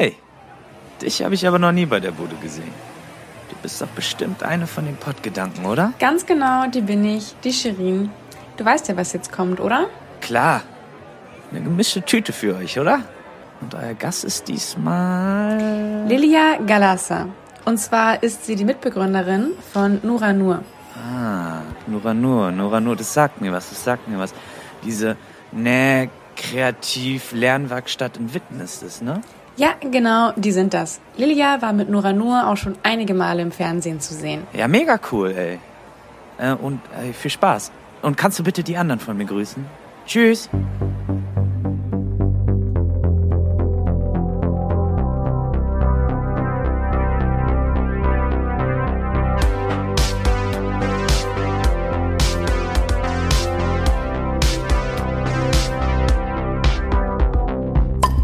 Hey, dich habe ich aber noch nie bei der Bude gesehen. Du bist doch bestimmt eine von den Pottgedanken, oder? Ganz genau, die bin ich, die Shirin. Du weißt ja, was jetzt kommt, oder? Klar. Eine gemischte Tüte für euch, oder? Und euer Gast ist diesmal... Lilia Galassa. Und zwar ist sie die Mitbegründerin von Nura Nur. Ah, Nuranur, Nuranur, das sagt mir was, das sagt mir was. Diese Näh kreativ Lernwerkstatt in Witten ist es, ne? Ja, genau, die sind das. Lilia war mit Nura Nur auch schon einige Male im Fernsehen zu sehen. Ja, mega cool, ey. Äh, und ey, viel Spaß. Und kannst du bitte die anderen von mir grüßen? Tschüss.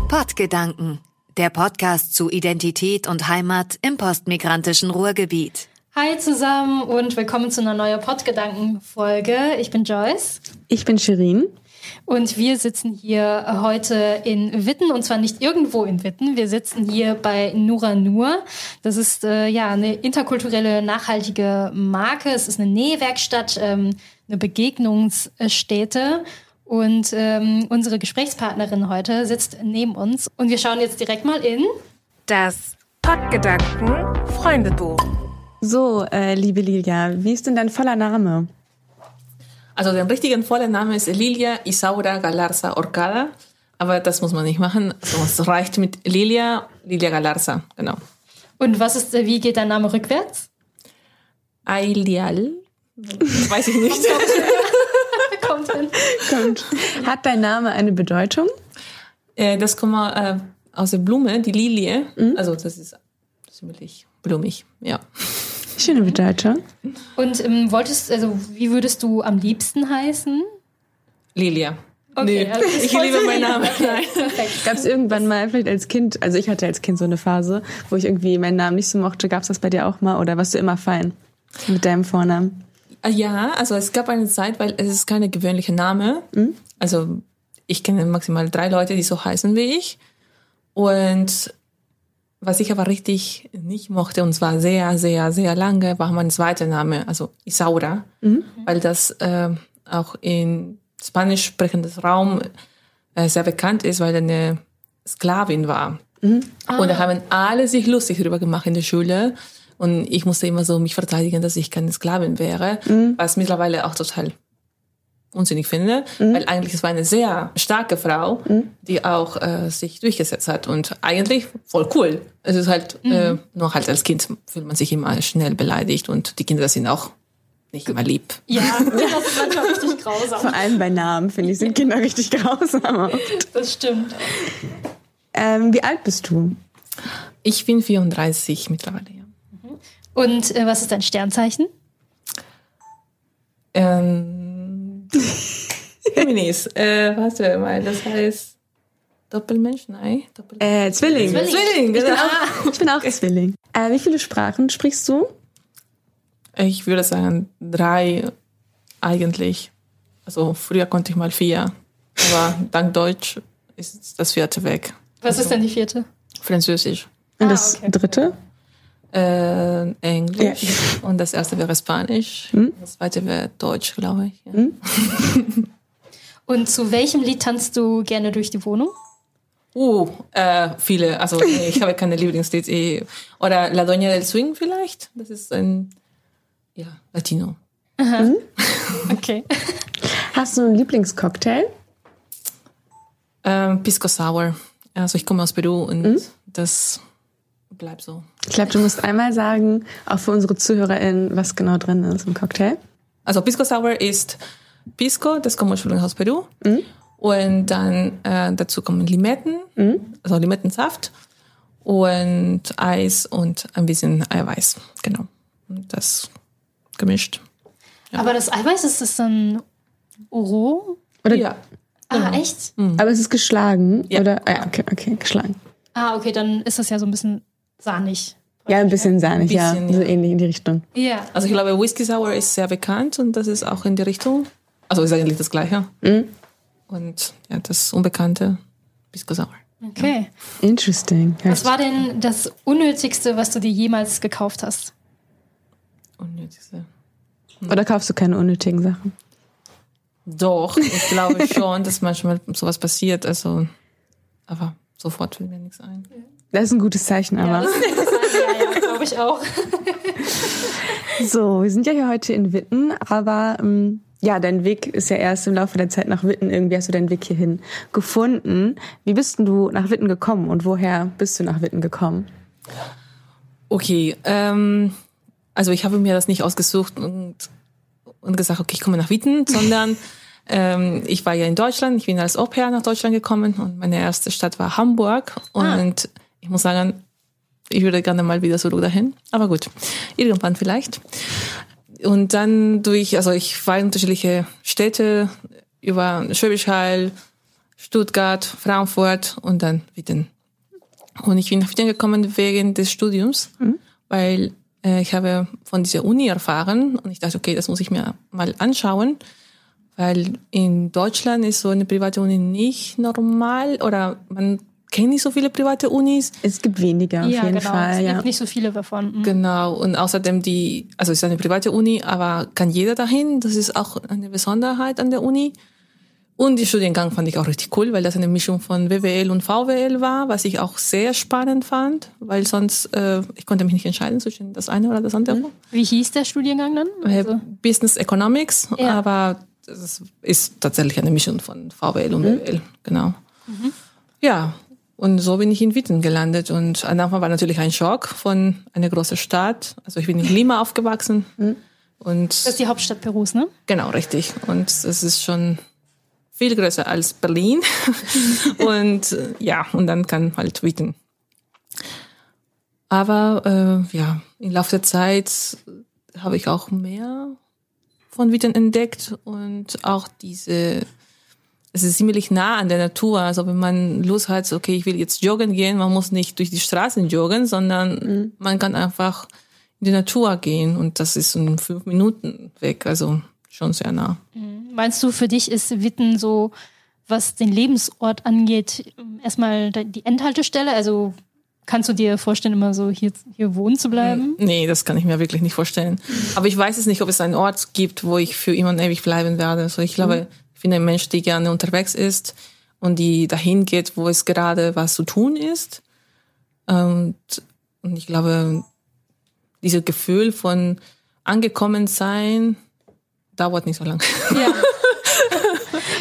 Pottgedanken, der Podcast zu Identität und Heimat im postmigrantischen Ruhrgebiet. Hi zusammen und willkommen zu einer neuen Pottgedanken-Folge. Ich bin Joyce. Ich bin Shirin. Und wir sitzen hier heute in Witten und zwar nicht irgendwo in Witten. Wir sitzen hier bei Nura Nur. Das ist äh, ja eine interkulturelle, nachhaltige Marke. Es ist eine Nähwerkstatt, ähm, eine Begegnungsstätte. Und ähm, unsere Gesprächspartnerin heute sitzt neben uns. Und wir schauen jetzt direkt mal in das Pottgedanken Freundebuch. So, äh, liebe Lilia, wie ist denn dein voller Name? Also der richtige volle Name ist Lilia Isaura Galarza Orcada, aber das muss man nicht machen. Also es reicht mit Lilia, Lilia Galarza, genau. Und was ist, wie geht dein Name rückwärts? Ailial? Das weiß ich nicht. Kommt. Kommt. Hat dein Name eine Bedeutung? Äh, das kommt äh, aus der Blume, die Lilie. Also das ist ziemlich blumig, ja. Schöne Bedeutung. Und ähm, wolltest, also wie würdest du am liebsten heißen? Lilia. Okay, nee, also ich liebe meinen Namen. Gab es irgendwann mal, vielleicht als Kind, also ich hatte als Kind so eine Phase, wo ich irgendwie meinen Namen nicht so mochte. Gab es das bei dir auch mal oder warst du immer fein mit deinem Vornamen? Ah, Ja, also es gab eine Zeit, weil es ist keine gewöhnliche Name. Also ich kenne maximal drei Leute, die so heißen wie ich. Und was ich aber richtig nicht mochte, und zwar sehr, sehr, sehr lange, war mein zweiter Name, also Isaura, weil das äh, auch in spanisch sprechendes Raum äh, sehr bekannt ist, weil er eine Sklavin war. Und da haben alle sich lustig darüber gemacht in der Schule. Und ich musste immer so mich verteidigen, dass ich keine Sklavin wäre, was mittlerweile auch total unsinnig finde, weil eigentlich es war eine sehr starke Frau, die auch äh, sich durchgesetzt hat und eigentlich voll cool. Es ist halt äh, nur halt als Kind fühlt man sich immer schnell beleidigt und die Kinder sind auch nicht immer lieb. Ja, das ist manchmal richtig grausam. Vor allem bei Namen, finde ich, sind Kinder richtig grausam. Das stimmt. Ähm, wie alt bist du? Ich bin 34 mittlerweile. Ja. Und äh, was ist dein Sternzeichen? Ähm, Geminis, äh, warte mal, das heißt Doppelmensch? Nein, Doppel Äh, Zwilling. Zwilling. Zwilling, genau. Ich bin auch Zwilling. Äh, wie viele Sprachen sprichst du? Ich würde sagen drei eigentlich. Also früher konnte ich mal vier, aber dank Deutsch ist das vierte weg. Was ist denn die vierte? Französisch, Und Ah, das okay. dritte? Äh, Englisch und das erste wäre Spanisch. Das zweite wäre Deutsch, glaube ich. Ja. Und zu welchem Lied tanzt du gerne durch die Wohnung? Uh, äh, viele. Also nee, ich habe keine Lieblingslied. eh. Oder La Doña del Swing vielleicht. Das ist ein ja, Latino. Okay. Hast du einen Lieblingscocktail? Ähm, Pisco Sour. Also ich komme aus Peru und das bleibt so. Ich glaube, du musst einmal sagen, auch für unsere ZuhörerInnen, was genau drin ist im Cocktail. Also Pisco Sour ist Pisco, das kommt ursprünglich aus Peru. Und dann äh, dazu kommen Limetten, also Limettensaft und Eis und ein bisschen Eiweiß. Genau. Und das gemischt. Aber das Eiweiß ist das dann Oro? Oder, Ja. Ah, echt? Aber es ist geschlagen, Ja. oder? Ah, ja, okay, okay, geschlagen. Ah, okay, dann ist das ja so ein bisschen sahnig. Ja, ein bisschen sahnig, Bisschen, ja. So ja. ähnlich in die Richtung. Ja. Also ich glaube, Whisky Sour ist sehr bekannt und das ist auch in die Richtung. Also ist eigentlich das Gleiche. Und ja, das Unbekannte, Pisco Sour. Okay. Interesting. Was war denn das Unnötigste, was du dir jemals gekauft hast? Unnötigste. Oder kaufst du keine unnötigen Sachen? Doch, ich glaube schon, dass manchmal sowas passiert. Also, aber sofort fällt mir nichts ein. Das ist ein gutes Zeichen, aber. Ja, ja, ja glaube ich auch. So, wir sind ja hier heute in Witten, aber ähm, ja, dein Weg ist ja erst im Laufe der Zeit nach Witten. Irgendwie hast du deinen Weg hierhin gefunden. Wie bist denn du nach Witten gekommen und woher bist du nach Witten gekommen? Okay, ähm, also ich habe mir das nicht ausgesucht und, und gesagt, okay, ich komme nach Witten, sondern ähm, ich war ja in Deutschland, ich bin als Au-pair nach Deutschland gekommen und meine erste Stadt war Hamburg und Ah. Ich muss sagen, ich würde gerne mal wieder zurück dahin, aber gut, irgendwann vielleicht. Und dann durch, also ich war in unterschiedliche Städte über Schwäbisch Hall, Stuttgart, Frankfurt und dann Witten. Und ich bin nach Witten gekommen wegen des Studiums, weil äh, ich habe von dieser Uni erfahren und ich dachte, okay, das muss ich mir mal anschauen, weil in Deutschland ist so eine private Uni nicht normal oder man kennt nicht so viele private Unis. Es gibt weniger auf ja, jeden genau. Fall. es Ja. gibt nicht so viele davon. Mhm. Genau, und außerdem die, also es ist eine private Uni, aber kann jeder dahin. Das ist auch eine Besonderheit an der Uni. Und die Studiengang fand ich auch richtig cool, weil das eine Mischung von WWL und VWL war, was ich auch sehr spannend fand, weil sonst, äh, ich konnte mich nicht entscheiden zwischen das eine oder das andere. Wie hieß der Studiengang dann? Äh, Also, Business Economics, Ja. aber das ist tatsächlich eine Mischung von VWL und WWL, genau. Ja, und so bin ich in Witten gelandet und am Anfang war natürlich ein Schock von einer großen Stadt. Also ich bin in Lima aufgewachsen und das ist die Hauptstadt Perus, ne? genau richtig und es ist schon viel größer als Berlin und äh, ja und dann kann halt Witten. Aber äh, ja, im Laufe der Zeit habe ich auch mehr von Witten entdeckt und auch diese, es ist ziemlich nah an der Natur. Also wenn man Lust hat, okay, ich will jetzt joggen gehen, man muss nicht durch die Straßen joggen, sondern man kann einfach in die Natur gehen und das ist in fünf Minuten weg, also schon sehr nah. Meinst du, für dich ist Witten so, was den Lebensort angeht, erstmal die Endhaltestelle? Also kannst du dir vorstellen, immer so hier, hier wohnen zu bleiben? Nee, das kann ich mir wirklich nicht vorstellen. Aber ich weiß es nicht, ob es einen Ort gibt, wo ich für immer und ewig bleiben werde. Also ich glaube, ich bin ein Mensch, der gerne unterwegs ist und die dahin geht, wo es gerade was zu tun ist. Und, und ich glaube, dieses Gefühl von angekommen sein dauert nicht so lange. Ja.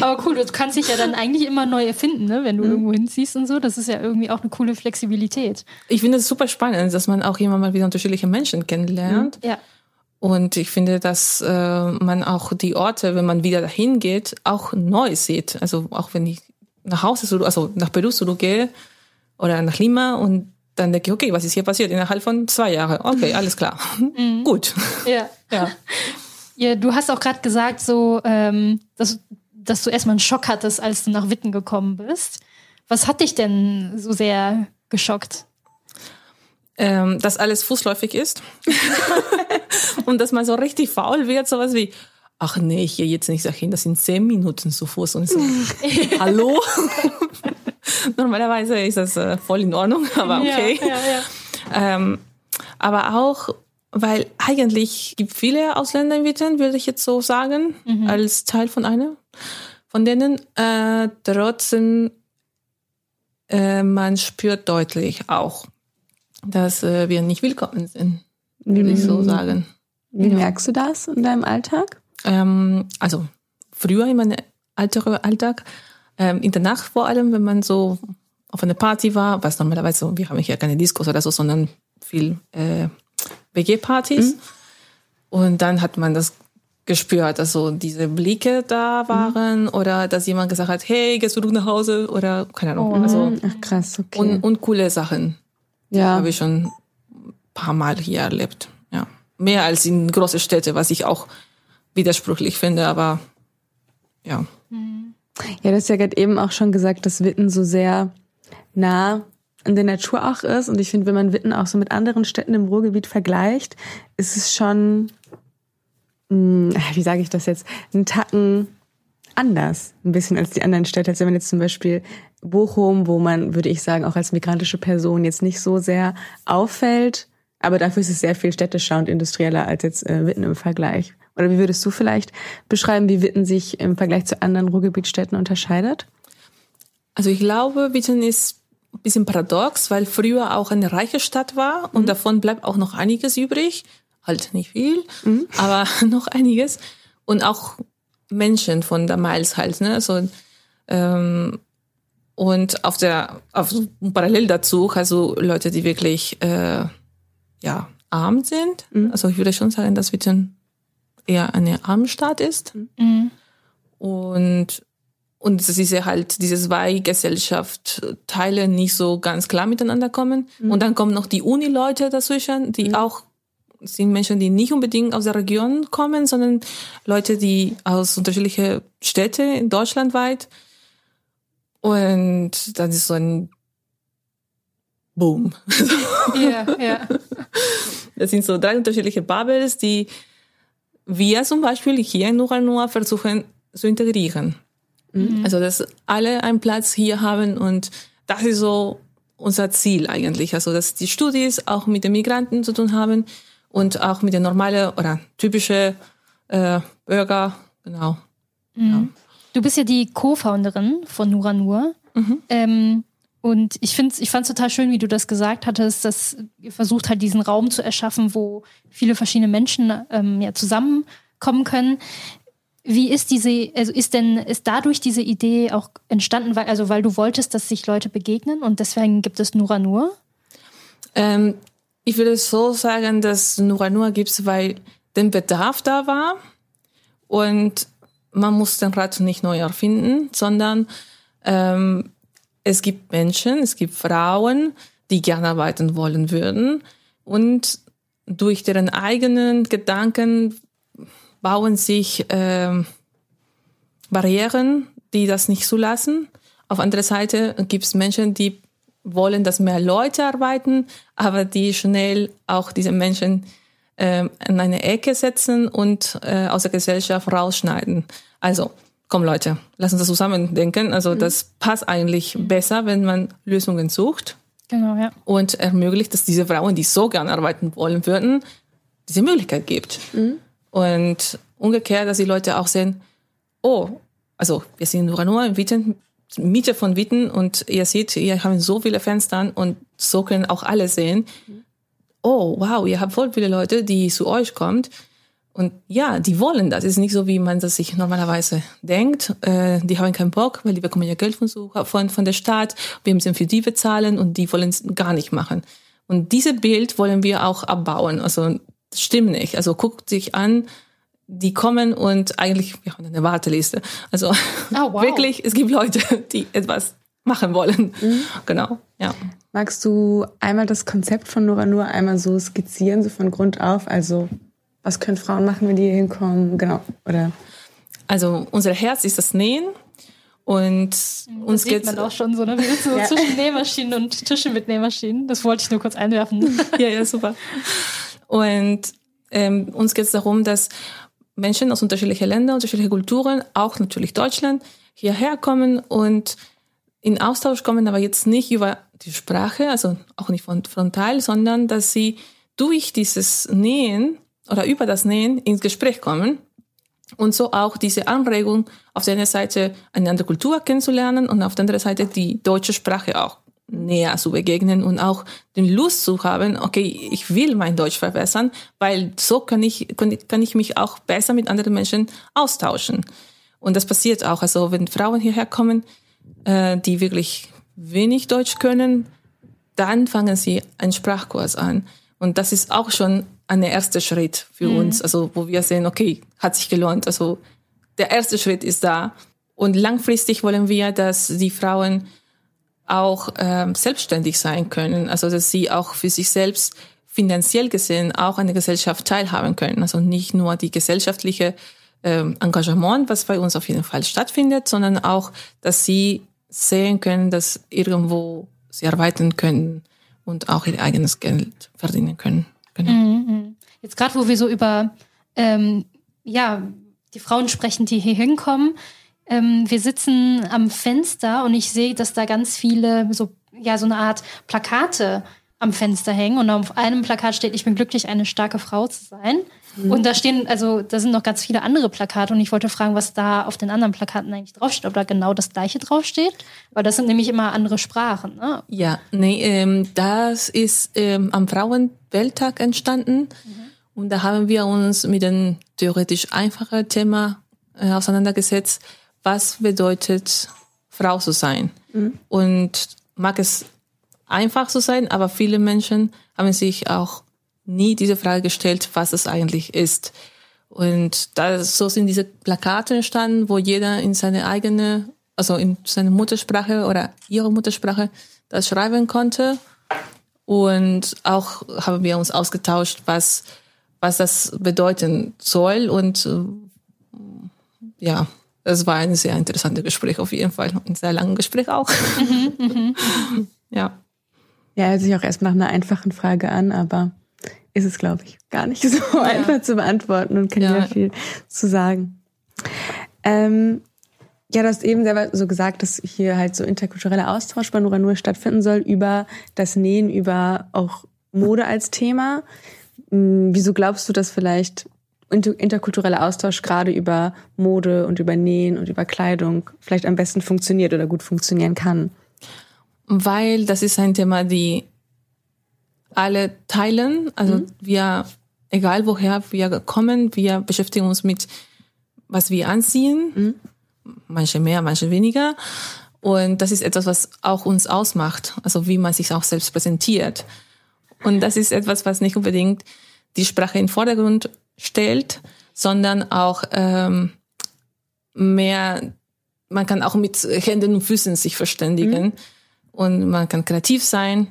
Aber cool, du kannst dich ja dann eigentlich immer neu erfinden, ne? wenn du irgendwo hinziehst und so. Das ist ja irgendwie auch eine coole Flexibilität. Ich finde es super spannend, dass man auch immer mal wieder unterschiedliche Menschen kennenlernt. Ja. Und ich finde, dass äh, man auch die Orte, wenn man wieder dahin geht, auch neu sieht. Also auch wenn ich nach Hause, also nach Peru zurückgehe oder nach Lima und dann denke ich, okay, was ist hier passiert innerhalb von zwei Jahren? Okay, alles klar. Gut. Ja. Ja. ja du hast auch gerade gesagt, so, ähm, dass, dass du erstmal einen Schock hattest, als du nach Witten gekommen bist. Was hat dich denn so sehr geschockt? Ähm, dass alles fußläufig ist. und dass man so richtig faul wird, sowas wie, ach nee, ich gehe jetzt nicht dahin, das sind zehn Minuten zu Fuß. Und so, hallo? Normalerweise ist das äh, voll in Ordnung, aber okay. Ja, ja, ja. Ähm, aber auch, weil eigentlich gibt viele Ausländer in Witten, würde ich jetzt so sagen, als Teil von einer von denen. Äh, trotzdem, äh, man spürt deutlich auch, dass äh, wir nicht willkommen sind, würde ich so sagen. Wie merkst du das in deinem Alltag? Ähm, also früher in meinem Alter, Alltag, ähm, in der Nacht vor allem, wenn man so auf einer Party war, was normalerweise, so, wir haben hier keine Diskos oder so, sondern viel äh, WG-Partys. Und dann hat man das gespürt, dass so diese Blicke da waren oder dass jemand gesagt hat, hey, gehst du nach Hause oder keine Ahnung. Also Ach krass, okay. und coole Sachen ja. habe ich schon ein paar Mal hier erlebt. Ja. Mehr als in große Städte, was ich auch widersprüchlich finde, aber ja. Ja, du hast ja gerade eben auch schon gesagt, dass Witten so sehr nah in der Natur auch ist. Und ich finde, wenn man Witten auch so mit anderen Städten im Ruhrgebiet vergleicht, ist es schon, mh, wie sage ich das jetzt, ein Tacken anders, ein bisschen als die anderen Städte. Als wenn man jetzt zum Beispiel Bochum, wo man, würde ich sagen, auch als migrantische Person jetzt nicht so sehr auffällt, aber dafür ist es sehr viel städtischer und industrieller als jetzt äh, Witten im Vergleich. Oder wie würdest du vielleicht beschreiben, wie Witten sich im Vergleich zu anderen Ruhrgebietstädten unterscheidet? Also ich glaube, Witten ist ein bisschen paradox, weil früher auch eine reiche Stadt war und mhm. davon bleibt auch noch einiges übrig. Halt nicht viel, mhm. aber noch einiges. Und auch Menschen von damals halt, ne? So, ähm, und auf der, auf, parallel dazu, also Leute, die wirklich, äh, ja, arm sind. Mhm. Also ich würde schon sagen, dass Witten eher eine Armenstadt ist. Mhm. Und, und dass diese halt, diese zwei Gesellschaftsteile nicht so ganz klar miteinander kommen. Mhm. Und dann kommen noch die Uni-Leute dazwischen, die mhm. auch sind Menschen, die nicht unbedingt aus der Region kommen, sondern Leute, die aus unterschiedlichen Städten deutschlandweit. Und dann ist so ein Boom. Ja, ja. Das sind so drei unterschiedliche Bubbles, die wir zum Beispiel hier in Nuranua versuchen zu integrieren. Mhm. Also, dass alle einen Platz hier haben und das ist so unser Ziel eigentlich. Also, dass die Studis auch mit den Migranten zu tun haben und auch mit den normalen oder typischen äh, Bürger, genau. Mhm. Ja. Du bist ja die Co-Founderin von Nuranur. Mhm. Ähm, und ich finde, ich fand es total schön, wie du das gesagt hattest, dass ihr versucht halt diesen Raum zu erschaffen, wo viele verschiedene Menschen ähm, ja zusammenkommen können. Wie ist diese, also ist denn, ist dadurch diese Idee auch entstanden, weil, also weil du wolltest, dass sich Leute begegnen und deswegen gibt es Nura Nur? Ähm, ich würde so sagen, dass Nura Nur gibt es, weil der Bedarf da war und man muss den Rat nicht neu erfinden, sondern ähm, es gibt Menschen, es gibt Frauen, die gerne arbeiten wollen würden und durch deren eigenen Gedanken bauen sich äh, Barrieren, die das nicht zulassen. Auf andere Seite gibt es Menschen, die wollen, dass mehr Leute arbeiten, aber die schnell auch diese Menschen äh, in eine Ecke setzen und äh, aus der Gesellschaft rausschneiden. Also komm Leute, lass uns das zusammen denken. Also mhm. das passt eigentlich besser, wenn man Lösungen sucht. Genau, ja. Und ermöglicht, dass diese Frauen, die so gerne arbeiten wollen würden, diese Möglichkeit gibt. Mhm. Und umgekehrt, dass die Leute auch sehen, oh, also wir sind nur nur Witten, Miete von Witten und ihr seht, ihr habt so viele Fenster und so können auch alle sehen. Mhm. Oh, wow, ihr habt voll viele Leute, die zu euch kommen und ja, die wollen das. Es ist nicht so, wie man das sich normalerweise denkt. Äh, die haben keinen Bock, weil die bekommen ja Geld von, von, von der Stadt. Wir müssen für die bezahlen und die wollen es gar nicht machen. Und dieses Bild wollen wir auch abbauen. Also stimmt nicht. Also guckt sich an, die kommen und eigentlich, wir haben eine Warteliste. Also oh, wow. wirklich, es gibt Leute, die etwas machen wollen. Mhm. Genau, ja. Magst du einmal das Konzept von Nora nur einmal so skizzieren, so von Grund auf? Also was können Frauen machen, wenn die hier hinkommen? Genau. Oder? Also unser Herz ist das Nähen. Und das uns sieht geht's man auch schon so, ne? Wir sitzen so ja. zwischen Nähmaschinen und Tischen mit Nähmaschinen. Das wollte ich nur kurz einwerfen. ja, ja, super. Und ähm, uns geht es darum, dass Menschen aus unterschiedlichen Ländern, unterschiedlichen Kulturen, auch natürlich Deutschland, hierher kommen und in Austausch kommen, aber jetzt nicht über die Sprache, also auch nicht von frontal, sondern dass sie durch dieses Nähen oder über das Nähen ins Gespräch kommen und so auch diese Anregung auf der einen Seite eine andere Kultur kennenzulernen und auf der anderen Seite die deutsche Sprache auch näher zu begegnen und auch den Lust zu haben, okay, ich will mein Deutsch verbessern, weil so kann ich, kann ich mich auch besser mit anderen Menschen austauschen. Und das passiert auch. Also wenn Frauen hierher kommen, äh, die wirklich wenig Deutsch können, dann fangen sie einen Sprachkurs an. Und das ist auch schon ein erster Schritt für mhm. uns, also wo wir sehen, okay, hat sich gelohnt. Also der erste Schritt ist da. Und langfristig wollen wir, dass die Frauen auch ähm, selbstständig sein können, also dass sie auch für sich selbst finanziell gesehen auch an der Gesellschaft teilhaben können. Also nicht nur die gesellschaftliche ähm, Engagement, was bei uns auf jeden Fall stattfindet, sondern auch, dass sie sehen können, dass irgendwo sie arbeiten können und auch ihr eigenes Geld verdienen können. Genau. Mhm, mhm. Jetzt gerade, wo wir so über ähm, ja, die Frauen sprechen, die hier hinkommen, Ähm, wir sitzen am Fenster und ich sehe, dass da ganz viele so, ja, so eine Art Plakate am Fenster hängen. Und auf einem Plakat steht, ich bin glücklich, eine starke Frau zu sein. Mhm. Und da stehen, also da sind noch ganz viele andere Plakate und ich wollte fragen, was da auf den anderen Plakaten eigentlich draufsteht, ob da genau das gleiche draufsteht. Weil das sind nämlich immer andere Sprachen. Ne? Ja, nee, ähm, das ist ähm, am Frauenwelttag entstanden. Mhm. Und da haben wir uns mit dem theoretisch einfachen Thema äh, auseinandergesetzt was bedeutet Frau zu sein. Mhm. Und mag es einfach zu sein, aber viele Menschen haben sich auch nie diese Frage gestellt, was es eigentlich ist. Und da, so sind diese Plakate entstanden, wo jeder in seine eigene, also in seine Muttersprache oder ihre Muttersprache das schreiben konnte. Und auch haben wir uns ausgetauscht, was, was das bedeuten soll. Und äh, ja, es war ein sehr interessantes Gespräch auf jeden Fall. Ein sehr langes Gespräch auch. Mhm, ja. Ja, hört sich auch erst nach einer einfachen Frage an, aber ist es, glaube ich, gar nicht so ja. einfach zu beantworten und kann ja viel zu sagen. Ähm, ja, du hast eben selber so gesagt, dass hier halt so interkultureller Austausch bei Nura Nur stattfinden soll über das Nähen, über auch Mode als Thema. Hm, wieso glaubst du, dass vielleicht interkultureller Austausch gerade über Mode und über Nähen und über Kleidung vielleicht am besten funktioniert oder gut funktionieren kann? Weil das ist ein Thema, die alle teilen. Also mhm. wir, egal woher wir kommen, wir beschäftigen uns mit, was wir anziehen. Mhm. Manche mehr, manche weniger. Und das ist etwas, was auch uns ausmacht. Also wie man sich auch selbst präsentiert. Und das ist etwas, was nicht unbedingt die Sprache in den Vordergrund stellt, sondern auch ähm, mehr, man kann auch mit Händen und Füßen sich verständigen mhm. und man kann kreativ sein.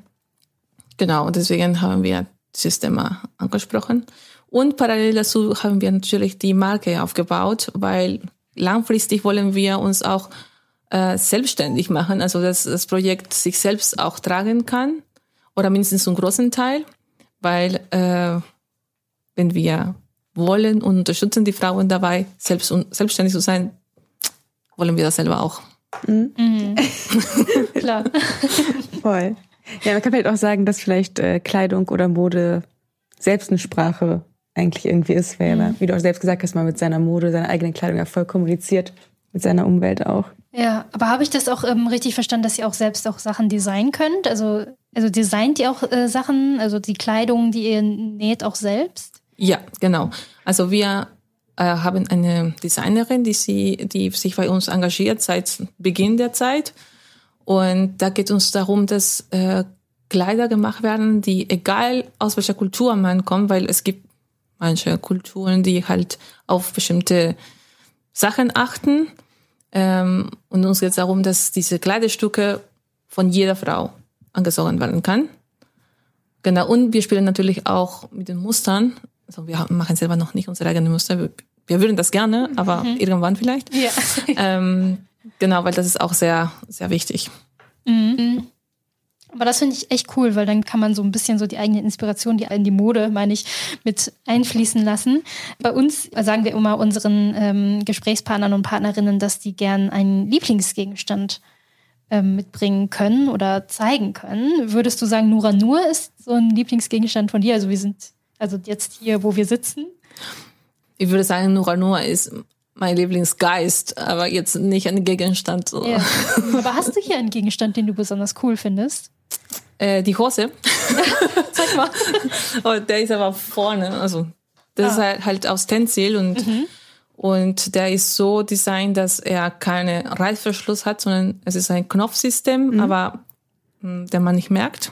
Genau, und deswegen haben wir dieses Thema angesprochen. Und parallel dazu haben wir natürlich die Marke aufgebaut, weil langfristig wollen wir uns auch äh, selbstständig machen, also dass das Projekt sich selbst auch tragen kann oder mindestens einen großen Teil, weil äh, wenn wir wollen und unterstützen die Frauen dabei, selbst selbstständig zu sein, wollen wir das selber auch. Mhm. mhm. Klar. Voll. Ja, man kann vielleicht auch sagen, dass vielleicht äh, Kleidung oder Mode selbst eine Sprache eigentlich irgendwie ist, weil mhm. wie du auch selbst gesagt hast, man mit seiner Mode, seiner eigenen Kleidung ja voll kommuniziert, mit seiner Umwelt auch. Ja, aber habe ich das auch ähm, richtig verstanden, dass ihr auch selbst auch Sachen designen könnt? Also, also designt ihr auch äh, Sachen, also die Kleidung, die ihr näht, auch selbst? Ja, genau. Also wir äh, haben eine Designerin, die, sie, die sich bei uns engagiert seit Beginn der Zeit. Und da geht uns darum, dass äh, Kleider gemacht werden, die egal aus welcher Kultur man kommt, weil es gibt manche Kulturen, die halt auf bestimmte Sachen achten. Ähm, und uns geht es darum, dass diese Kleiderstücke von jeder Frau angezogen werden kann. Genau, und wir spielen natürlich auch mit den Mustern also wir machen selber noch nicht unsere eigenen Muster. Wir, wir würden das gerne, aber mhm. irgendwann vielleicht. Ja. Ähm, genau, weil das ist auch sehr, sehr wichtig. Mhm. Aber das finde ich echt cool, weil dann kann man so ein bisschen so die eigene Inspiration, die in die Mode, meine ich, mit einfließen lassen. Bei uns sagen wir immer unseren ähm, Gesprächspartnern und Partnerinnen, dass die gern einen Lieblingsgegenstand ähm, mitbringen können oder zeigen können. Würdest du sagen, Nura Nur ist so ein Lieblingsgegenstand von dir? Also wir sind also jetzt hier, wo wir sitzen? Ich würde sagen, Nura Nura ist mein Lieblingsgeist, aber jetzt nicht ein Gegenstand. Ja. Aber hast du hier einen Gegenstand, den du besonders cool findest? Äh, die Hose. Zeig mal. oh, der ist aber vorne. Also das ah. ist halt, halt aus Tencel und mhm. Und der ist so designt, dass er keine Reißverschluss hat, sondern es ist ein Knopfsystem, mhm. aber mh, hm, der man nicht merkt.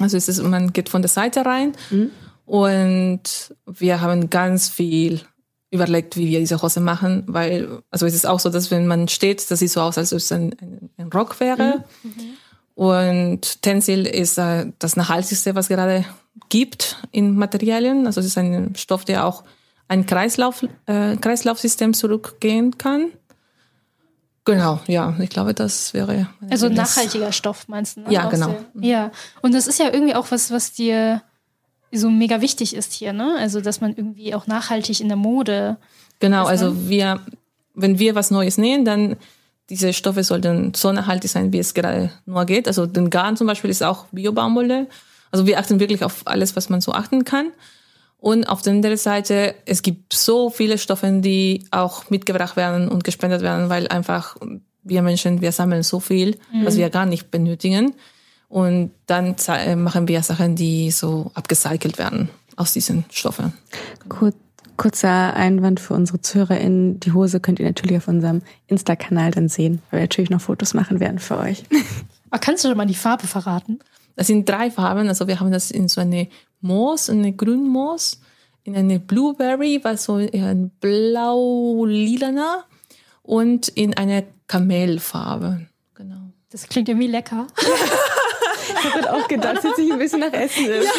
Also es ist, man geht von der Seite rein mhm. Und wir haben ganz viel überlegt, wie wir diese Hose machen, weil, also es ist auch so, dass wenn man steht, das sieht so aus, als ob es ein, ein, ein Rock wäre. Mhm. Und Tensil ist äh, das nachhaltigste, was gerade gibt in Materialien. Also es ist ein Stoff, der auch ein Kreislauf, äh, Kreislaufsystem zurückgehen kann. Genau, ja, ich glaube, das wäre. Also nachhaltiger Stoff meinst du? Ne? Ja, genau. ja, und das ist ja irgendwie auch was, was dir so mega wichtig ist hier, ne? Also, dass man irgendwie auch nachhaltig in der Mode. Genau, also wir wenn wir was Neues nähen, dann diese Stoffe sollten so nachhaltig sein, wie es gerade nur geht. Also den Garn zum Beispiel ist auch Bio-Baumwolle. Also wir achten wirklich auf alles, was man so achten kann. Und auf der anderen Seite, es gibt so viele Stoffe, die auch mitgebracht werden und gespendet werden, weil einfach wir Menschen, wir sammeln so viel, mhm. was wir gar nicht benötigen. Und dann machen wir Sachen, die so abgecycelt werden aus diesen Stoffen. Gut. Kurzer Einwand für unsere ZuhörerInnen. Die Hose könnt ihr natürlich auf unserem Insta-Kanal dann sehen, weil wir natürlich noch Fotos machen werden für euch. Aber kannst du doch mal die Farbe verraten? Das sind drei Farben. Also wir haben das in so eine Moos, eine Grünmoos, in eine Blueberry, was so ein blau-lilaner und in eine Kamelfarbe. Genau. Das klingt irgendwie lecker. ich habe auch gedacht, dass sich ein bisschen nach Essen ist. Ja.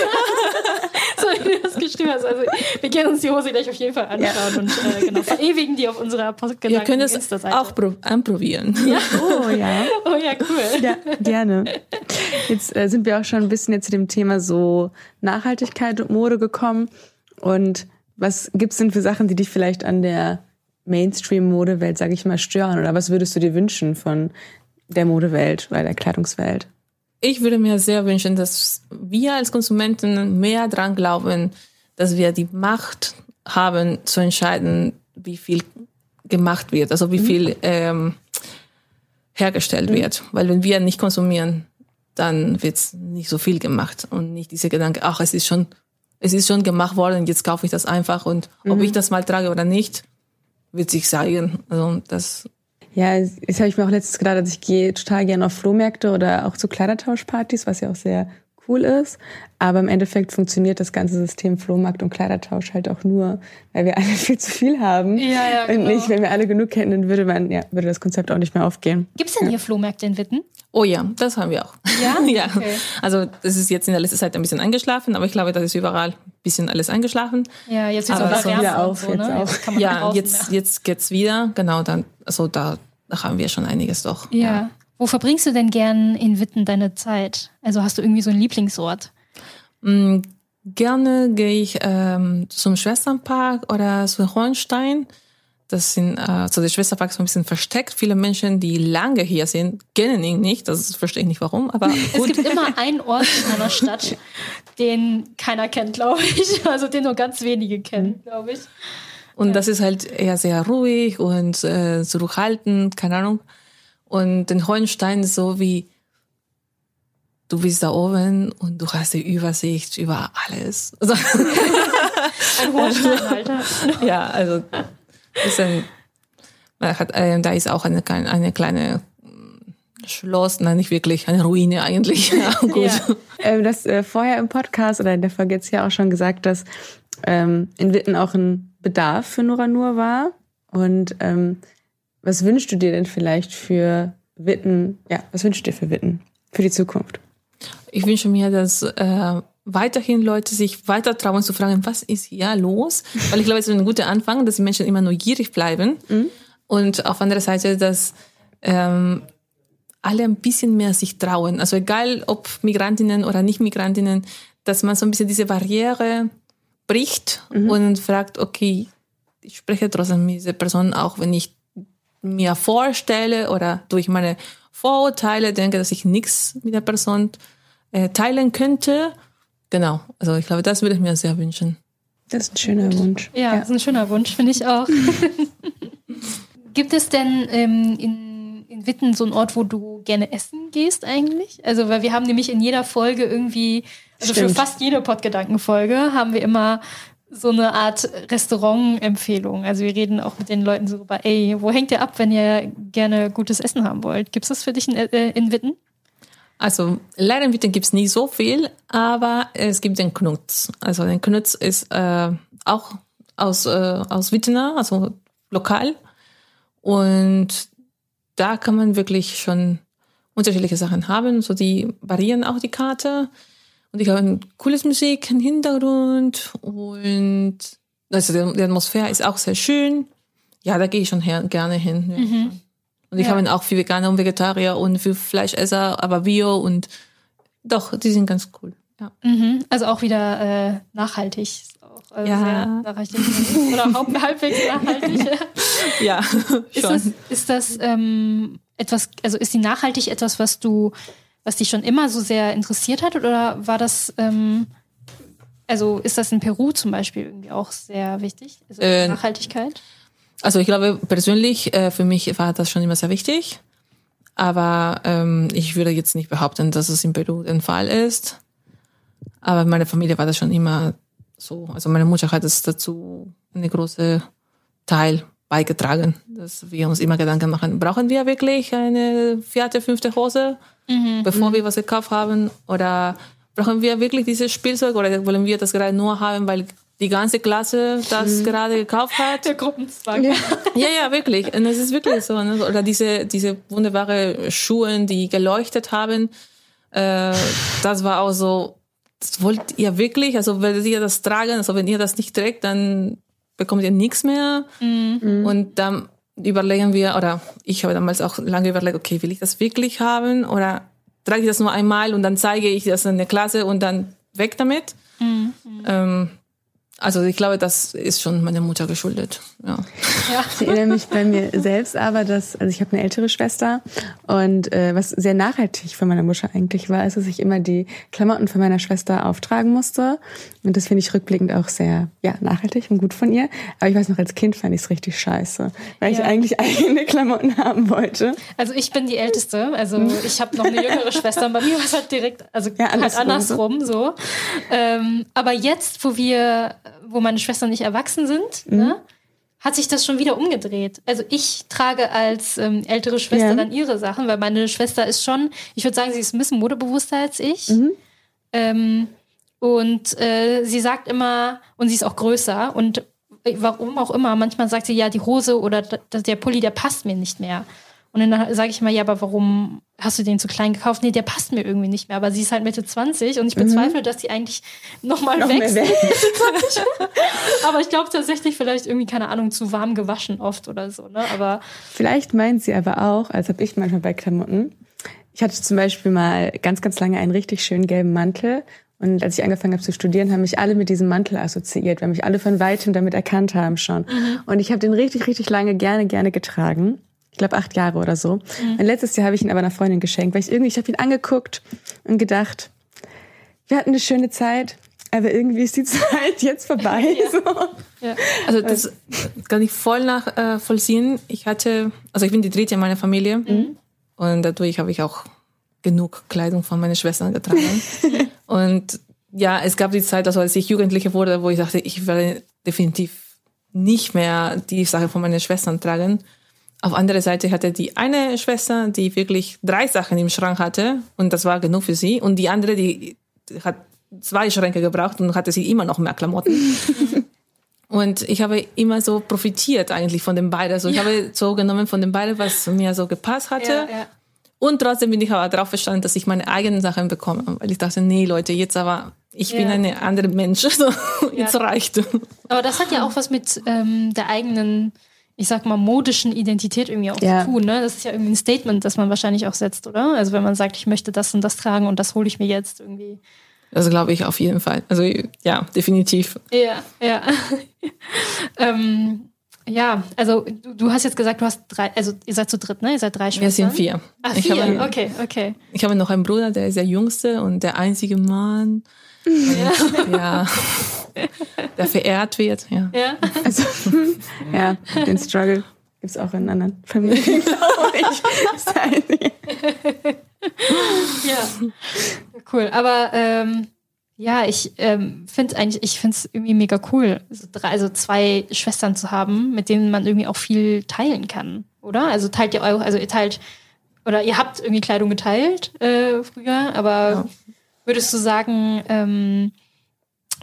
so wie du das geschrieben hast. Also wir können uns die Hose gleich auf jeden Fall anschauen ja. und äh, genau, verewigen die auf unserer Postgedanken Wir können es auch anprobieren. Ja? Oh ja. Oh ja, cool. Ja, gerne. Jetzt äh, sind wir auch schon ein bisschen jetzt zu dem Thema so Nachhaltigkeit und Mode gekommen. Und was gibt's denn für Sachen, die dich vielleicht an der Mainstream-Modewelt, sage ich mal, stören? Oder was würdest du dir wünschen von der Modewelt oder der Kleidungswelt? Ich würde mir sehr wünschen, dass wir als Konsumenten mehr dran glauben, dass wir die Macht haben zu entscheiden, wie viel gemacht wird, also wie mhm. viel ähm, hergestellt mhm. wird. Weil wenn wir nicht konsumieren, dann wird es nicht so viel gemacht und nicht diese Gedanke, ach, es ist schon, es ist schon gemacht worden, jetzt kaufe ich das einfach und mhm. ob ich das mal trage oder nicht, wird sich zeigen. Also das ja, das habe ich mir auch letztens gedacht, dass ich gehe total gerne auf Flohmärkte oder auch zu Kleidertauschpartys, was ja auch sehr cool ist. Aber im Endeffekt funktioniert das ganze System Flohmarkt und Kleidertausch halt auch nur, weil wir alle viel zu viel haben. Ja, ja, genau. Und nicht, wenn wir alle genug hätten, dann würde man, ja, würde das Konzept auch nicht mehr aufgehen. Gibt es denn hier Flohmärkte in Witten? Oh ja, das haben wir auch. Ja? ja. Okay. Also das ist jetzt in der letzten Zeit ein bisschen eingeschlafen, aber ich glaube, das ist überall ein bisschen alles eingeschlafen. Ja, jetzt wird es wieder auf. So, jetzt ne? auch. ja, jetzt, jetzt geht's wieder. Genau, dann, also da da haben wir schon einiges doch. Ja. ja. Wo verbringst du denn gern in Witten deine Zeit? Also hast du irgendwie so einen Lieblingsort? Mm, gerne gehe ich ähm, zum Schwesternpark oder zu Hornstein. Das sind, äh, so der Schwesterpark ist ein bisschen versteckt. Viele Menschen, die lange hier sind, kennen ihn nicht. Das verstehe ich nicht warum, aber gut. Es gibt immer einen Ort in einer Stadt, den keiner kennt, glaube ich. Also den nur ganz wenige kennen, glaube ich. Und ja. das ist halt eher sehr ruhig und äh, zurückhaltend, keine Ahnung. Und den Hohenstein ist so wie, du bist da oben und du hast die Übersicht über alles. Also, ein Hohenstein, Alter. ja, also ist ein, man hat, äh, da ist auch eine, eine kleine Schloss, nein, nicht wirklich, eine Ruine eigentlich. Ja, gut. Ja. Ähm, das äh, vorher im Podcast oder in der Folge jetzt ja auch schon gesagt, dass ähm, in Witten auch ein Bedarf für Nora Nur war. Und ähm, was wünschst du dir denn vielleicht für Witten? Ja, was wünschst du dir für Witten für die Zukunft? Ich wünsche mir, dass äh, weiterhin Leute sich weiter trauen zu fragen, was ist hier los? Weil ich glaube, es ist ein guter Anfang, dass die Menschen immer neugierig bleiben. Mhm. Und auf andere Seite, dass ähm, alle ein bisschen mehr sich trauen. Also egal ob Migrantinnen oder Nicht-Migrantinnen, dass man so ein bisschen diese Barriere bricht mhm. und fragt, okay, ich spreche trotzdem mit dieser Person, auch wenn ich mir vorstelle oder durch meine Vorurteile denke, dass ich nichts mit der Person äh, teilen könnte. Genau, also ich glaube, das würde ich mir sehr wünschen. Das ist ein schöner Wunsch. Ja, ja. das ist ein schöner Wunsch, finde ich auch. Gibt es denn ähm, in, in Witten so einen Ort, wo du gerne essen gehst eigentlich? Also, weil wir haben nämlich in jeder Folge irgendwie also Stimmt. für fast jede Podgedanken-Folge haben wir immer so eine Art Restaurant-Empfehlung. Also wir reden auch mit den Leuten so über, ey, wo hängt ihr ab, wenn ihr gerne gutes Essen haben wollt? Gibt es das für dich in, äh, in Witten? Also leider in Witten gibt es nicht so viel, aber es gibt den Knutz. Also den Knutz ist äh, auch aus, äh, aus Wittener, also lokal. Und da kann man wirklich schon unterschiedliche Sachen haben. So die variieren auch die Karte. Und ich habe ein cooles Musik im Hintergrund und also die Atmosphäre ist auch sehr schön. Ja, da gehe ich schon her, gerne hin. Ja. Mhm. Und ich ja. habe auch für Veganer und Vegetarier und für Fleischesser, aber Bio und doch, die sind ganz cool. Ja. Mhm. Also auch wieder äh, nachhaltig. Äh, Ja. sehr nachhaltig oder halbwegs nachhaltig. Ja, Ist schon. das, ist das ähm, etwas, also ist die nachhaltig etwas, was du, was dich schon immer so sehr interessiert hat, oder war das, ähm, also ist das in Peru zum Beispiel irgendwie auch sehr wichtig? Also Äh, Nachhaltigkeit? Also ich glaube persönlich, äh, für mich war das schon immer sehr wichtig. Aber ähm, ich würde jetzt nicht behaupten, dass es in Peru der Fall ist. Aber in meiner Familie war das schon immer so. Also meine Mutter hat es dazu eine große Teil beigetragen, dass wir uns immer Gedanken machen, brauchen wir wirklich eine vierte, fünfte Hose, bevor wir was gekauft haben? Oder brauchen wir wirklich dieses Spielzeug oder wollen wir das gerade nur haben, weil die ganze Klasse das gerade gekauft hat? Der Gruppenzwang. Ja, ja, wirklich. Und es ist wirklich so. Ne? Oder diese, diese wunderbare Schuhe, die geleuchtet haben. Äh, das war auch so, das wollt ihr wirklich? Also werdet ihr das tragen? Also wenn ihr das nicht trägt, dann bekommt ihr nichts mehr. Und dann überlegen wir, oder ich habe damals auch lange überlegt, okay, will ich das wirklich haben? Oder trage ich das nur einmal und dann zeige ich das in der Klasse und dann weg damit? Ähm, also ich glaube, das ist schon meiner Mutter geschuldet. Ja. Ich erinnere mich bei mir selbst aber, dass, also ich habe eine ältere Schwester und äh, was sehr nachhaltig für meine Mutter eigentlich war, ist, dass ich immer die Klamotten von meiner Schwester auftragen musste. Und das finde ich rückblickend auch sehr ja, nachhaltig und gut von ihr. Aber ich weiß noch, als Kind fand ich es richtig scheiße, weil ich Ja. eigentlich eigene Klamotten haben wollte. Also ich bin die Älteste, also ich habe noch eine jüngere Schwester und bei mir war es halt direkt, also Ja, halt andersrum, andersrum so. Ähm, aber jetzt, wo wir, wo meine Schwestern nicht erwachsen sind, Mhm. ne, hat sich das schon wieder umgedreht. Also ich trage als ähm, ältere Schwester Ja. dann ihre Sachen, weil meine Schwester ist schon, ich würde sagen, sie ist ein bisschen modebewusster als ich. Mhm. Ähm, und äh, sie sagt immer, und sie ist auch größer und warum auch immer, manchmal sagt sie, ja, die Hose oder der Pulli, der passt mir nicht mehr. Und dann sage ich immer, ja, aber warum hast du den zu klein gekauft? Nee, der passt mir irgendwie nicht mehr. Aber sie ist halt Mitte 20 und ich bezweifle, dass sie eigentlich nochmal Noch wächst. weg. Aber ich glaube tatsächlich vielleicht irgendwie, keine Ahnung, zu warm gewaschen oft oder so. Ne? Aber Vielleicht meint sie aber auch, als habe ich manchmal bei Klamotten. Ich hatte zum Beispiel mal ganz, ganz lange einen richtig schönen gelben Mantel. Und als ich angefangen habe zu studieren, haben mich alle mit diesem Mantel assoziiert, weil mich alle von weitem damit erkannt haben schon. Und ich habe den richtig, richtig lange gerne, gerne getragen. Ich glaube acht Jahre oder so. Und letztes Jahr habe ich ihn aber einer Freundin geschenkt, weil ich irgendwie, ich habe ihn angeguckt und gedacht, wir hatten eine schöne Zeit, aber irgendwie ist die Zeit jetzt vorbei. So. Also das kann ich voll nachvollziehen. Ich hatte, also ich bin die dritte in meiner Familie und dadurch habe ich auch genug Kleidung von meinen Schwestern getragen. und ja, es gab die Zeit, also als ich Jugendliche wurde, wo ich dachte, ich werde definitiv nicht mehr die Sache von meinen Schwestern tragen. Auf andere Seite hatte die eine Schwester, die wirklich drei Sachen im Schrank hatte und das war genug für sie. Und die andere, die hat zwei Schränke gebraucht und hatte sie immer noch mehr Klamotten. Und ich habe immer so profitiert eigentlich von den beiden. Also ich habe so genommen von den beiden, was mir so gepasst hatte. ja, ja. Und trotzdem bin ich aber darauf verstanden, dass ich meine eigenen Sachen bekomme. Weil ich dachte, nee, Leute, jetzt aber, ich bin Ja. eine andere Mensch. So, jetzt Ja. reicht. Aber das hat ja auch was mit ähm, der eigenen, ich sag mal, modischen Identität irgendwie auch Ja. zu tun. Ne? Das ist ja irgendwie ein Statement, das man wahrscheinlich auch setzt, oder? Also wenn man sagt, ich möchte das und das tragen und das hole ich mir jetzt irgendwie. Das glaube ich auf jeden Fall. Also ja, definitiv. Ja, ja. ähm, ja, also du, du hast jetzt gesagt, du hast drei, also ihr seid zu dritt, ne? Ihr seid drei Schwestern. Wir sind vier. Ich vier. habe, okay, okay. ich habe noch einen Bruder, der ist der jüngste und der einzige Mann. Und, ja. Der verehrt wird. Ja. Ja. Also, ja, den Struggle gibt's auch in anderen Familien, glaube ich. Einzige. Ja, cool. Aber ähm, ja, ich ähm, finde eigentlich, ich finde es irgendwie mega cool, so drei, also zwei Schwestern zu haben, mit denen man irgendwie auch viel teilen kann, oder? Also teilt ihr eure, also ihr teilt oder ihr habt irgendwie Kleidung geteilt äh, früher, aber würdest du sagen, ähm,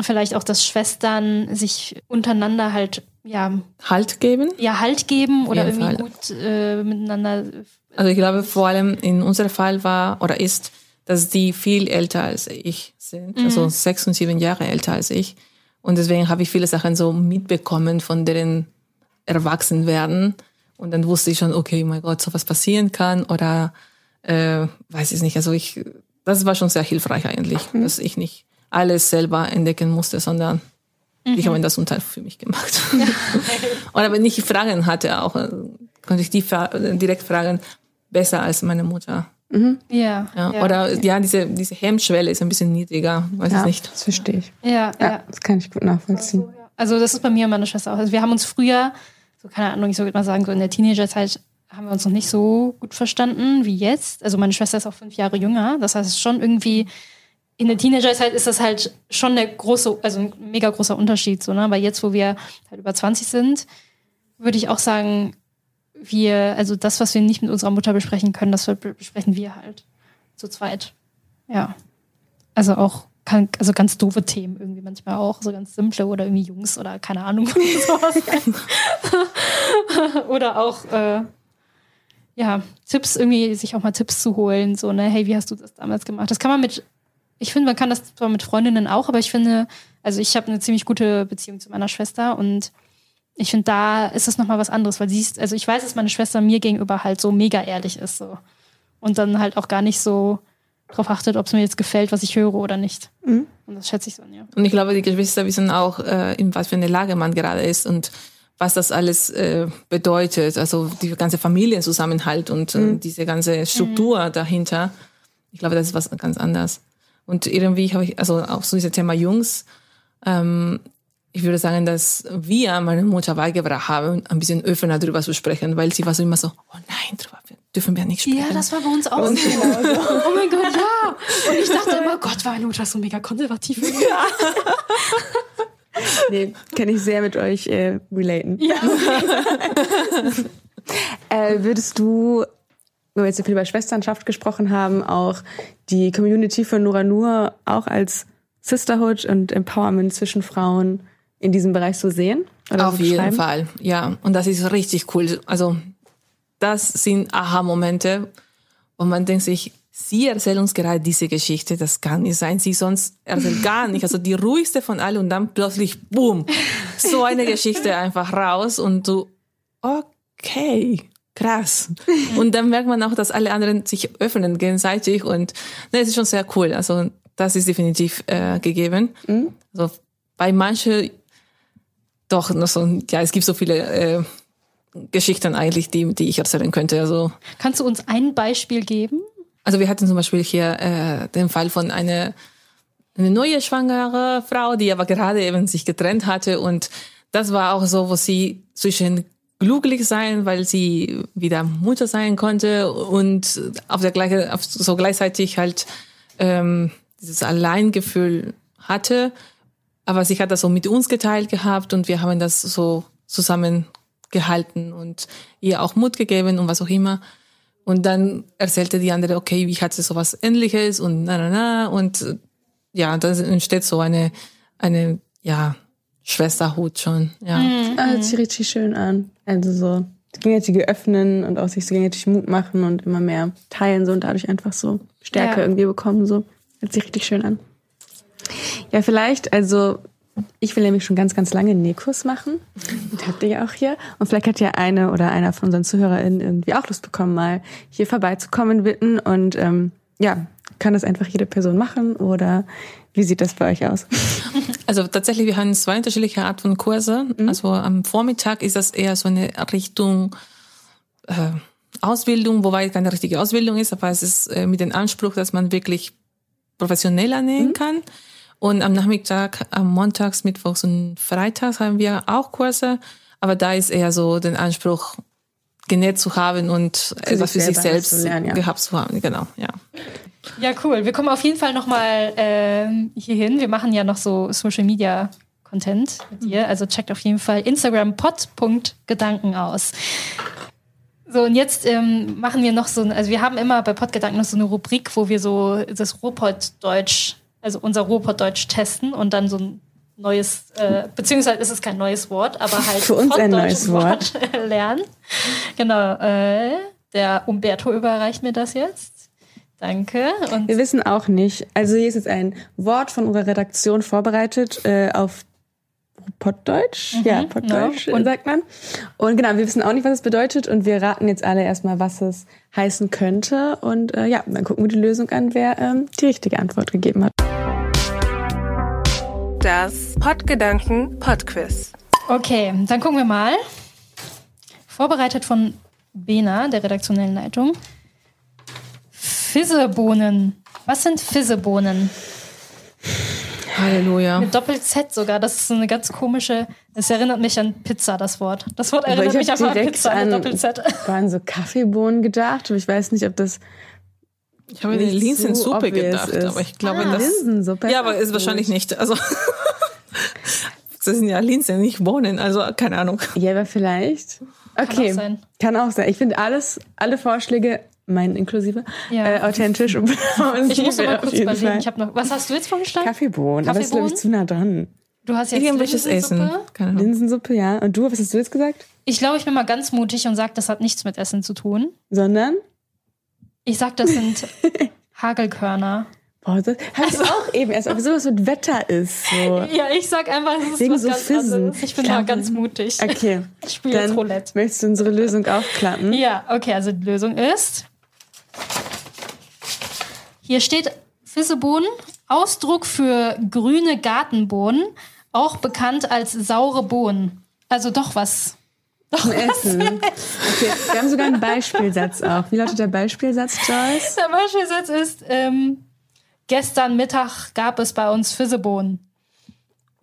vielleicht auch, dass Schwestern sich untereinander halt ja, Halt geben. ja Halt geben oder irgendwie Fall. gut äh, miteinander Also ich glaube vor allem in unserem Fall war oder ist, dass die viel älter als ich sind, also sechs und sieben Jahre älter als ich. Und deswegen habe ich viele Sachen so mitbekommen von deren Erwachsenwerden. Und dann wusste ich schon, okay, mein Gott, so was passieren kann oder äh, weiß ich nicht. Also ich, das war schon sehr hilfreich eigentlich, dass ich nicht alles selber entdecken musste, sondern Mhm. Die haben das Unteil für mich gemacht. Oder wenn ich Fragen hatte, auch äh, konnte ich die direkt fragen, besser als meine Mutter. Mhm. Ja, ja, Oder ja, diese, diese Hemmschwelle ist ein bisschen niedriger, weiß ja, ich nicht. Das verstehe ich. Ja, ja, Das kann ich gut nachvollziehen. Also das ist bei mir und meiner Schwester auch. Also wir haben uns früher, so keine Ahnung, ich würde mal sagen, so in der Teenagerzeit haben wir uns noch nicht so gut verstanden wie jetzt. Also meine Schwester ist auch fünf Jahre jünger. Das heißt, schon irgendwie in der Teenagerzeit ist das halt schon der große, also ein mega großer Unterschied. So, ne? Aber jetzt, wo wir halt über 20 sind, würde ich auch sagen, wir, also das, was wir nicht mit unserer Mutter besprechen können, das besprechen wir halt zu zweit. Ja. Also auch kann, also ganz doofe Themen irgendwie manchmal auch, so ganz simple oder irgendwie Jungs oder keine Ahnung. oder auch äh, ja, Tipps, irgendwie sich auch mal Tipps zu holen, so, ne, hey, wie hast du das damals gemacht? Das kann man mit, ich finde, man kann das zwar mit Freundinnen auch, aber ich finde, also ich habe eine ziemlich gute Beziehung zu meiner Schwester und ich finde, da ist es nochmal was anderes, weil sie ist, also ich weiß, dass meine Schwester mir gegenüber halt so mega ehrlich ist, so. Und dann halt auch gar nicht so drauf achtet, ob es mir jetzt gefällt, was ich höre oder nicht. Mhm. Und das schätze ich so, ja. Und ich glaube, die Geschwister wissen auch, äh, in was für eine Lage man gerade ist und was das alles äh, bedeutet. Also die ganze Familienzusammenhalt und äh, mhm. diese ganze Struktur mhm. dahinter. Ich glaube, das ist was ganz anderes. Und irgendwie habe ich, also auch so dieses Thema Jungs, ähm, ich würde sagen, dass wir meine Mutter beigebracht haben, ein bisschen offener darüber zu sprechen, weil sie war so immer so, oh nein, darüber dürfen wir nicht sprechen. Ja, das war bei uns auch so. oh mein Gott, ja. Und ich dachte immer, Gott, war meine Mutter so mega konservativ. Ja. nee, kann ich sehr mit euch äh, relaten. Ja. äh, würdest du, wenn wir jetzt so viel über Schwesternschaft gesprochen haben, auch die Community von Nura Nur auch als Sisterhood und Empowerment zwischen Frauen in diesem Bereich so sehen? Auf so jeden Fall, ja. Und das ist richtig cool. Also das sind Aha-Momente, wo man denkt sich, Sie erzählen uns gerade diese Geschichte, das kann nicht sein. Sie sonst erzählt gar nicht. Also die ruhigste von allen und dann plötzlich, boom, so eine Geschichte einfach raus und du, okay, krass. Und dann merkt man auch, dass alle anderen sich öffnen gegenseitig und ne, es ist schon sehr cool. Also das ist definitiv äh, gegeben. Mhm. Also bei manchen doch noch so, ja, es gibt so viele äh, Geschichten eigentlich, die, die ich erzählen könnte. Also kannst du uns ein Beispiel geben? Also wir hatten zum Beispiel hier äh, den Fall von einer eine neue schwangere Frau, die aber gerade eben sich getrennt hatte und das war auch so, wo sie zwischen glücklich sein, weil sie wieder Mutter sein konnte und auf der gleiche, auf so gleichzeitig halt ähm, dieses Alleingefühl hatte. Aber sie hat das so mit uns geteilt gehabt und wir haben das so zusammengehalten und ihr auch Mut gegeben und was auch immer. Und dann erzählte die andere, okay, ich hatte sowas ähnliches und na, na, na. Und ja, da entsteht so eine, eine, ja, Schwesterhut schon, ja. Mhm. Ah, hört sich richtig schön an. Also so gegenseitige öffnen und auch sich so gegenseitig Mut machen und immer mehr teilen so und dadurch einfach so Stärke ja. irgendwie bekommen, so. Hört sich richtig schön an. Ja, vielleicht, also ich will nämlich schon ganz, ganz lange einen Nähkurs machen. Und habt ihr ja auch hier. Und vielleicht hat ja eine oder einer von unseren ZuhörerInnen irgendwie auch Lust bekommen, mal hier vorbeizukommen in Witten. Und ähm, ja, kann das einfach jede Person machen oder wie sieht das bei euch aus? Also tatsächlich, wir haben zwei unterschiedliche Art von Kurse. Mhm. Also am Vormittag ist das eher so eine Richtung äh, Ausbildung, wobei keine richtige Ausbildung ist, aber es ist äh, mit dem Anspruch, dass man wirklich professioneller nähen mhm. kann. Und am Nachmittag, am Montags, Mittwochs und Freitags haben wir auch Kurse. Aber da ist eher so den Anspruch, genäht zu haben und für etwas für sich selbst zu lernen, ja. gehabt zu haben. Genau, ja. Ja, cool. Wir kommen auf jeden Fall nochmal äh, hier hin. Wir machen ja noch so Social Media Content mit dir. Also checkt auf jeden Fall Instagram pod.gedanken aus. So, und jetzt ähm, machen wir noch so, also wir haben immer bei Podgedanken noch so eine Rubrik, wo wir so das Robot-Deutsch also unser Ruhrpottdeutsch testen und dann so ein neues, äh, beziehungsweise ist es kein neues Wort, aber halt für uns ein neues Wort, Wort lernen. Genau, äh, der Umberto überreicht mir das jetzt. Danke. Und Wir wissen auch nicht. Also hier ist jetzt ein Wort von unserer Redaktion vorbereitet äh, auf Pottdeutsch, mhm, ja, Pottdeutsch no. sagt man. Und genau, wir wissen auch nicht, was es bedeutet und wir raten jetzt alle erstmal, was es heißen könnte. Und äh, ja, dann gucken wir die Lösung an, wer ähm, die richtige Antwort gegeben hat. Das Podgedanken Podquiz. Okay, dann gucken wir mal. Vorbereitet von Bena, der redaktionellen Leitung. Fissebohnen. Was sind Fissebohnen? Halleluja. Mit Doppel-Z sogar. Das ist so eine ganz komische. Es erinnert mich an Pizza, das Wort. Das Wort erinnert ich mich einfach an Pizza an, Doppel-Z. waren so Kaffeebohnen gedacht, aber ich weiß nicht, ob das Ich habe so Linsensuppe obvious gedacht, ist. aber ich glaube, Ah. das. Linsensuppe. Ja, aber ist wahrscheinlich nicht. Also. Das sind ja Linsen, nicht Bohnen, also keine Ahnung. Ja, aber vielleicht. Okay. auch sein. Kann auch sein. Ich finde alles, alle Vorschläge, mein inklusive, Ja. äh, authentisch und Ich muss noch mal auf kurz überlegen. Fall. Ich hab noch, was hast du jetzt vorgeschlagen? Kaffeebohnen, aber das ist, glaube ich, Kaffeebohnen? zu nah dran. Du hast jetzt Irgendwelches Essen. Linsensuppe, ja. Und du, was hast du jetzt gesagt? Ich glaube, ich bin mal ganz mutig und sage, das hat nichts mit Essen zu tun. Sondern? Ich sag, das sind Hagelkörner. Boah, das habe ich auch eben erst, ob sowas mit Wetter ist. So. Ja, ich sag einfach, es ist Wegen was so ganz Fissen. anderes. Ich bin mal glaube- ganz mutig. Okay. Ich spiele jetzt Roulette. möchtest du unsere Lösung aufklappen? Ja, okay, also die Lösung ist. Hier steht Fissebohnen, Ausdruck für grüne Gartenbohnen, auch bekannt als saure Bohnen. Also doch was. Doch. Essen. Okay, wir haben sogar einen Beispielsatz auch. Wie lautet der Beispielsatz, Joyce? Der Beispielsatz ist, ähm, gestern Mittag gab es bei uns Fissebohnen.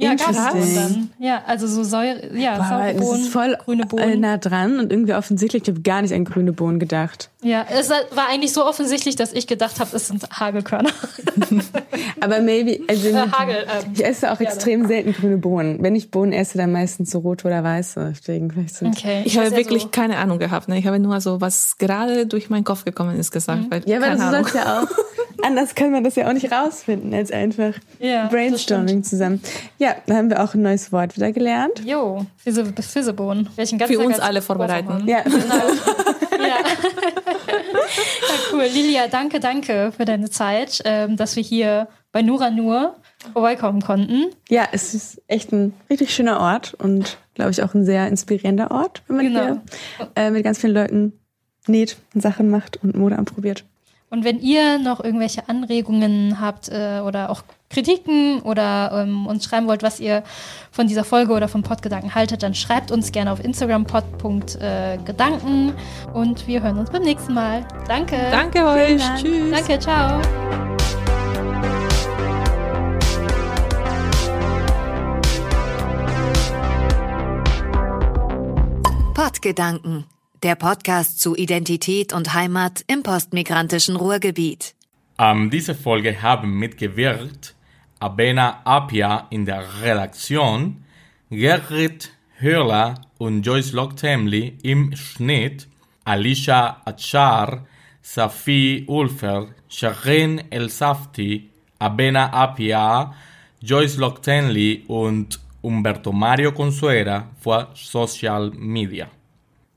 Ja, gab es Interesting. dann. Ja, also so Säure, ja, Boah, saure Bohnen, ist voll grüne Bohnen. nah dran und irgendwie offensichtlich. Ich habe gar nicht an grüne Bohnen gedacht. Ja, es war eigentlich so offensichtlich, dass ich gedacht habe, es sind Hagelkörner. Aber maybe, also Äh, Hagel. Ähm, ich esse auch extrem selten grüne Bohnen. Wenn ich Bohnen esse, dann meistens so rote oder weiße. Deswegen vielleicht sind okay. Ich habe weiß eher wirklich so- keine Ahnung gehabt. Ne? Ich habe nur so, was gerade durch meinen Kopf gekommen ist, gesagt. Weil, Ja, aber das Ahnung. soll's ja auch. Anders kann man das ja auch nicht rausfinden, als einfach Ja, Brainstorming zusammen. Ja, da haben wir auch ein neues Wort wieder gelernt. Jo, ganz Für uns alle vorbereiten. Ja, Ja. ja, cool. Lilia, danke, danke für deine Zeit, ähm, dass wir hier bei Nura Nur vorbeikommen konnten. ja, es ist echt ein richtig schöner Ort und, glaube ich, auch ein sehr inspirierender Ort, wenn man Genau. hier äh, mit ganz vielen Leuten näht und Sachen macht und Mode anprobiert. Und wenn ihr noch irgendwelche Anregungen habt äh, oder auch Kritiken oder ähm, uns schreiben wollt, was ihr von dieser Folge oder vom Podgedanken haltet, dann schreibt uns gerne auf Instagram pod.gedanken und wir hören uns beim nächsten Mal. Danke. Danke euch. Dank. Tschüss. Danke, ciao. Podgedanken, der Podcast zu Identität und Heimat im postmigrantischen Ruhrgebiet. An dieser Folge haben mitgewirkt Abena Apia in der Redaktion, Gerrit Hörler und Joyce Locktemley im Schnitt, Alicia Achar, Safi Ulfer, Sharin El Safti, Abena Apia, Joyce Locktenley und Humberto Mario Consuera für Social Media.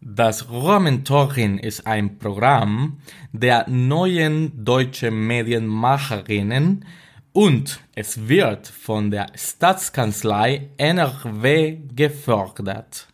Das Ruhrmentorin ist ein Programm der neuen deutschen Medienmacherinnen und es wird von der Staatskanzlei NRW gefördert.